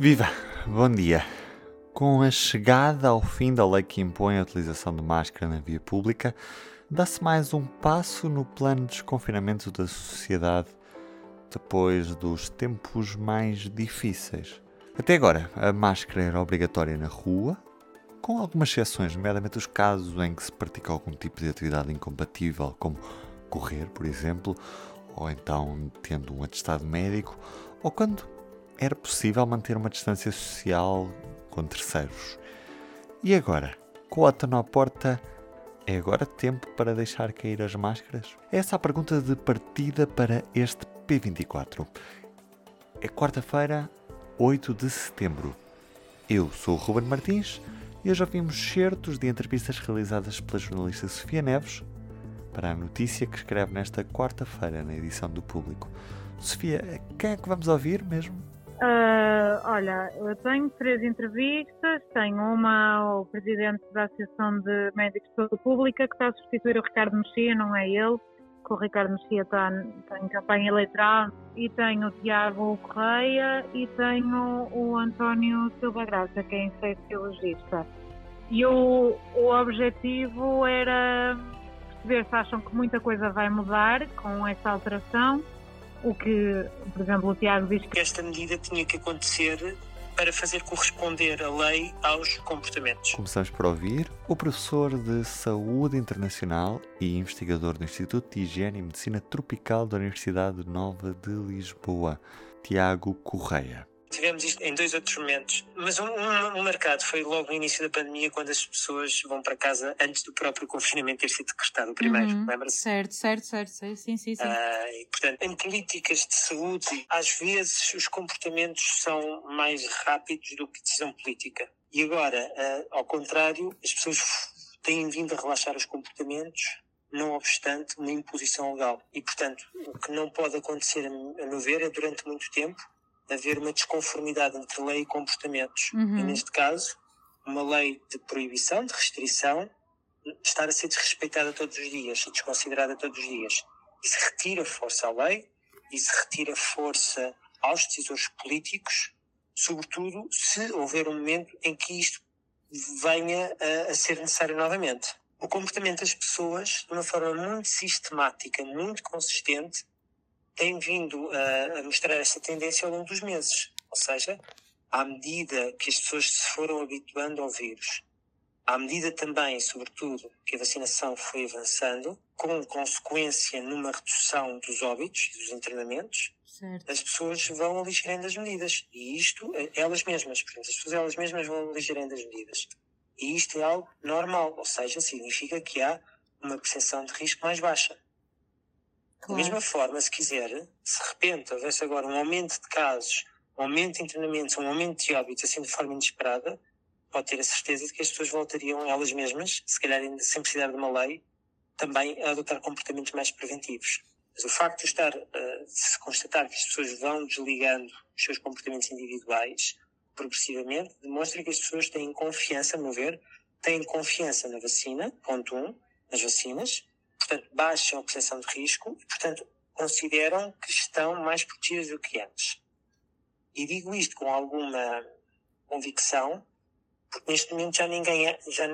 Viva! Bom dia! Com a chegada ao fim da lei que impõe a utilização de máscara na via pública, dá-se mais um passo no plano de desconfinamento da sociedade depois dos tempos mais difíceis. Até agora, a máscara era obrigatória na rua, com algumas exceções, nomeadamente os casos em que se pratica algum tipo de atividade incompatível, como correr, por exemplo, ou então tendo um atestado médico, ou quando era possível manter uma distância social com terceiros. E agora? Com o outono à porta, é agora tempo para deixar cair as máscaras? Essa é a pergunta de partida para este P24. É quarta-feira, 8 de setembro. Eu sou o Ruben Martins e hoje ouvimos certos de entrevistas realizadas pela jornalista Sofia Neves para a notícia que escreve nesta quarta-feira na edição do Público. Sofia, quem é que vamos ouvir mesmo? Uh, olha, eu tenho três entrevistas. Tenho uma ao presidente da Associação de Médicos de Saúde Pública, que está a substituir o Ricardo Mexia, não é ele, que o Ricardo Mexia está, está em campanha eleitoral. E tenho o Tiago Correia e tenho o António Silva Graça, que é infecciologista. E o, o objetivo era perceber se acham que muita coisa vai mudar com esta alteração o que, por exemplo, o Tiago diz que. Esta medida tinha que acontecer para fazer corresponder a lei aos comportamentos. Começamos por ouvir o professor de Saúde Internacional e investigador do Instituto de Higiene e Medicina Tropical da Universidade Nova de Lisboa, Tiago Correia. Tivemos isto em dois outros momentos, mas um, um, um, marcado foi logo no início da pandemia, quando as pessoas vão para casa antes do próprio confinamento ter sido decretado, o primeiro, uhum. lembra-se? Certo, certo, certo, sim, sim, sim. Uh, e, portanto, em políticas de saúde, às vezes os comportamentos são mais rápidos do que decisão política. E agora, uh, ao contrário, as pessoas têm vindo a relaxar os comportamentos não obstante uma imposição legal. E, portanto, o que não pode acontecer, a meu ver, é durante muito tempo haver uma desconformidade entre lei e comportamentos. Uhum. E neste caso, uma lei de proibição, de restrição, estar a ser desrespeitada todos os dias e desconsiderada todos os dias. Isso retira força à lei, isso retira força aos decisores políticos, sobretudo se houver um momento em que isto venha a, a ser necessário novamente. O comportamento das pessoas, de uma forma muito sistemática, muito consistente, tem vindo a, a mostrar essa tendência ao longo dos meses. Ou seja, à medida que as pessoas se foram habituando ao vírus, à medida também, sobretudo, que a vacinação foi avançando, com consequência numa redução dos óbitos e dos internamentos, certo. as pessoas vão aligerando as medidas. E isto, eh, elas mesmas, portanto, as pessoas elas mesmas vão aligerando as medidas. E isto é algo normal, ou seja, significa que há uma percepção de risco mais baixa. Claro. Da mesma forma, se quiser, se de repente houvesse agora um aumento de casos, um aumento de internamentos, um aumento de óbitos, assim de forma inesperada, pode ter a certeza de que as pessoas voltariam elas mesmas, se calhar ainda sem precisar de uma lei, também a adotar comportamentos mais preventivos. Mas o facto de estar, de se constatar que as pessoas vão desligando os seus comportamentos individuais progressivamente, demonstra que as pessoas têm confiança, a meu ver, têm confiança na vacina, ponto um, nas vacinas, portanto, baixam a percepção de risco e, portanto, consideram que estão mais protegidas do que antes. E digo isto com alguma convicção, porque neste momento já ninguém, é, já,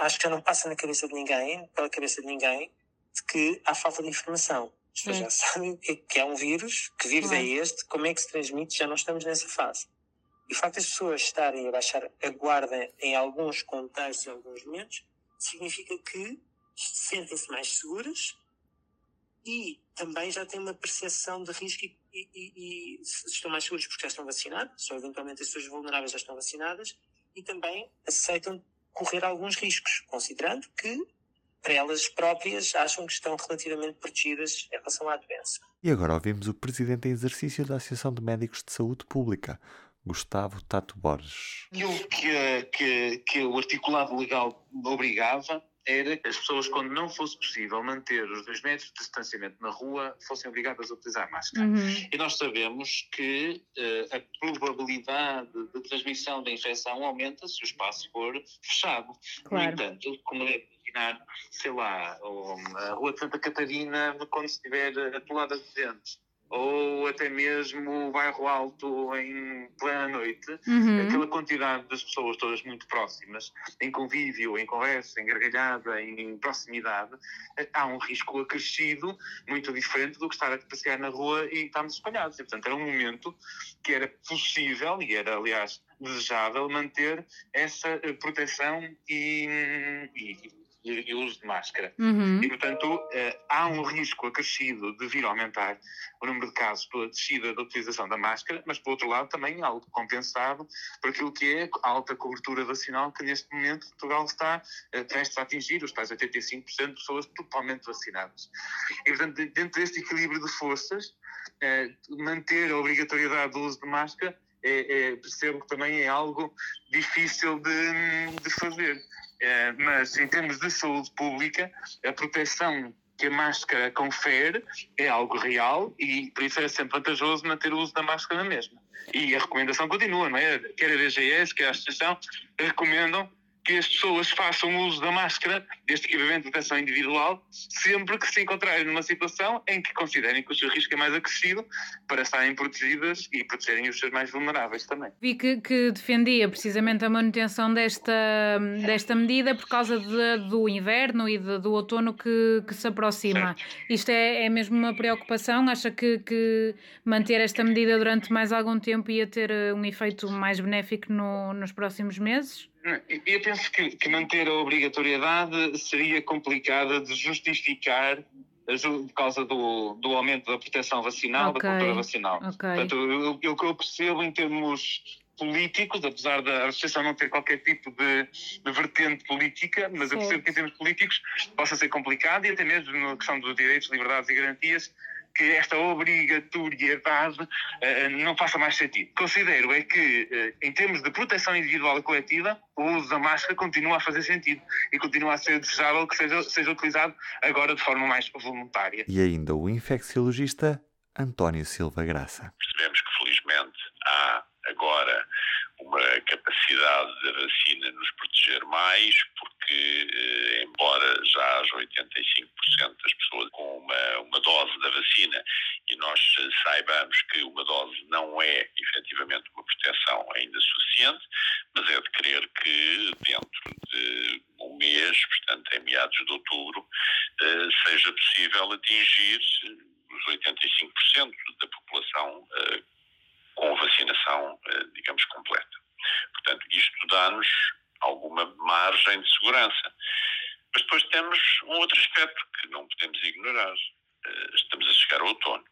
acho que já não passa na cabeça de ninguém, pela cabeça de ninguém, de que há falta de informação. As pessoas já sabem que é um vírus, que vírus é este, como é que se transmite, já não estamos nessa fase. E o facto das pessoas estarem a baixar a guarda em alguns contextos, em alguns momentos, significa que sentem-se mais seguras e também já têm uma percepção de risco e, e, e, e, estão mais seguros porque já estão vacinados, ou eventualmente as pessoas vulneráveis já estão vacinadas, e também aceitam correr alguns riscos, considerando que para elas próprias acham que estão relativamente protegidas em relação à doença. E agora ouvimos o presidente em exercício da Associação de Médicos de Saúde Pública, Gustavo Tato Borges. Aquilo que, que, que o articulado legal obrigava era que as pessoas, quando não fosse possível manter os dois metros de distanciamento na rua, fossem obrigadas a utilizar máscara. Uhum. E nós sabemos que uh, a probabilidade de transmissão da infecção aumenta se o espaço for fechado. Claro. No entanto, como é imaginar, sei lá, a Rua de Santa Catarina quando estiver atolada de gente ou até mesmo bairro alto em plena noite, uhum. aquela quantidade das pessoas todas muito próximas, em convívio, em conversa, em gargalhada, em proximidade, há um risco acrescido muito diferente do que estar a passear na rua e estarmos espalhados. E, portanto, era um momento que era possível, e era, aliás, desejável, manter essa eh, proteção e, e e, uso de máscara. Uhum. E, portanto, uh, há um risco acrescido de vir aumentar o número de casos pela descida da utilização da máscara, mas, por outro lado, também algo compensado por aquilo que é a alta cobertura vacinal que, neste momento, Portugal está uh, prestes a atingir, os tais 85% de pessoas totalmente vacinadas. E, portanto, dentro deste equilíbrio de forças, uh, manter a obrigatoriedade do uso de máscara é, é, percebo que também é algo difícil de, de fazer. É, mas em termos de saúde pública, a proteção que a máscara confere é algo real e por isso é sempre vantajoso manter o uso da máscara na mesma. E a recomendação continua, não é? Quer a DGS, quer a Associação, recomendam que as pessoas façam uso da máscara, deste equipamento de proteção individual, sempre que se encontrarem numa situação em que considerem que o seu risco é mais acrescido para estarem protegidas e protegerem os seus mais vulneráveis também. Vi que, que defendia precisamente a manutenção desta, desta medida por causa de, do inverno e de, do outono que, que se aproxima. Certo. Isto é, é mesmo uma preocupação? Acha que, que manter esta medida durante mais algum tempo ia ter eh, um efeito mais benéfico no, nos próximos meses? Eu penso que, que, manter a obrigatoriedade seria complicada de justificar por causa do, do aumento da proteção vacinal, okay. da cultura vacinal. Okay. Portanto, o que eu percebo em termos políticos, apesar da Associação não ter qualquer tipo de, de vertente política, mas eu percebo que em termos políticos possa ser complicado e até mesmo na questão dos direitos, liberdades e garantias que esta obrigatoriedade uh, não faça mais sentido. Considero é que, uh, em termos de proteção individual e coletiva, o uso da máscara continua a fazer sentido e continua a ser desejável que seja, seja utilizado agora de forma mais voluntária. E ainda o infecciologista António Silva Graça. Percebemos que, felizmente, há agora uma capacidade da vacina nos proteger mais, porque, eh, embora já haja 85% das pessoas com uma, uma dose da vacina e nós saibamos que uma dose não é efetivamente uma proteção ainda suficiente, mas é de crer que dentro de um mês, portanto em meados de outubro, eh, seja possível atingir os 85% da população eh, com vacinação, eh, digamos, completa. Portanto, isto dá-nos alguma margem de segurança. Mas depois temos um outro aspecto que não podemos ignorar. Eh, estamos a chegar ao outono.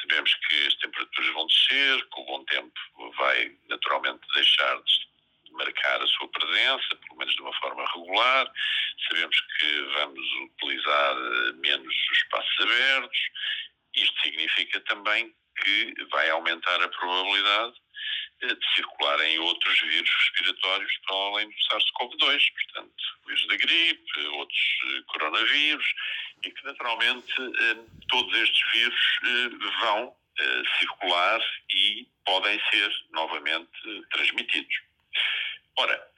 Sabemos que as temperaturas vão descer, que o bom tempo vai naturalmente deixar de marcar a sua presença, pelo menos de uma forma regular. Sabemos que vamos utilizar eh, menos os espaços abertos. Isto significa também que vai aumentar a probabilidade eh, de circularem outros vírus respiratórios para além do SARS-CoV-2, portanto, vírus da gripe, outros eh, coronavírus, e que naturalmente eh, todos estes vírus vão circular e podem ser novamente transmitidos. Ora,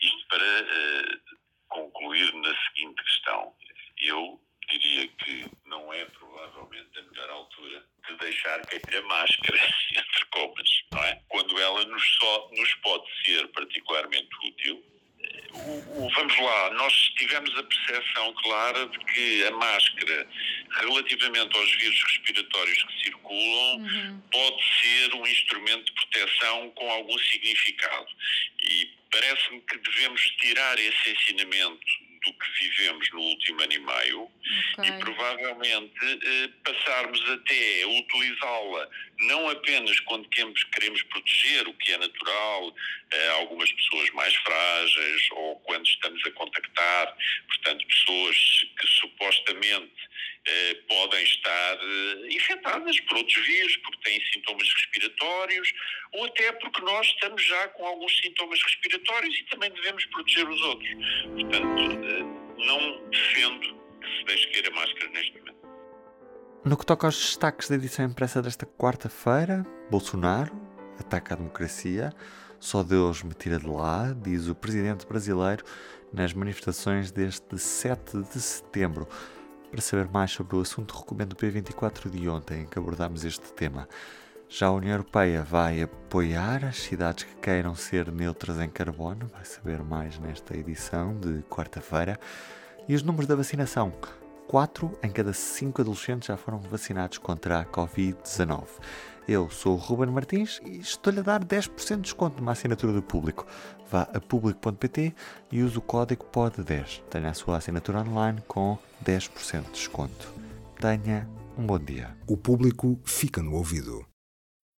isto para concluir na seguinte questão. Eu diria que não é provavelmente a melhor altura de deixar cair a máscara, entre comas, não é? Quando ela nos, só, nos pode ser particularmente útil. O, o, vamos lá, nós tivemos a percepção clara de que a máscara, relativamente aos vírus respiratórios que circulam, uhum. pode ser um instrumento de proteção com algum significado. E parece-me que devemos tirar esse ensinamento do que vivemos no último ano e meio okay. e provavelmente eh, passarmos até a utilizá-la não apenas quando queremos, queremos proteger o que é natural, eh, algumas pessoas mais frágeis ou quando estamos a contactar, portanto, pessoas que supostamente eh, podem estar eh, infectadas por outros vírus, porque têm sintomas respiratórios, ou até porque nós estamos já com alguns sintomas respiratórios e também devemos proteger os outros. Portanto, não defendo que se deixe cair a máscara neste momento. No que toca aos destaques da edição impressa desta quarta-feira, Bolsonaro ataca a democracia, só Deus me tira de lá, diz o presidente brasileiro nas manifestações deste 7 de setembro. Para saber mais sobre o assunto, recomendo o P24 de ontem, em que abordámos este tema. Já a União Europeia vai apoiar as cidades que queiram ser neutras em carbono, vai saber mais nesta edição de quarta-feira. E os números da vacinação. 4 em cada 5 adolescentes já foram vacinados contra a Covid-19. Eu sou o Ruben Martins e estou-lhe a dar 10% de desconto numa assinatura do Público. Vá a público.pt e use o código POD10. Tenha a sua assinatura online com 10% de desconto. Tenha um bom dia. O Público fica no ouvido.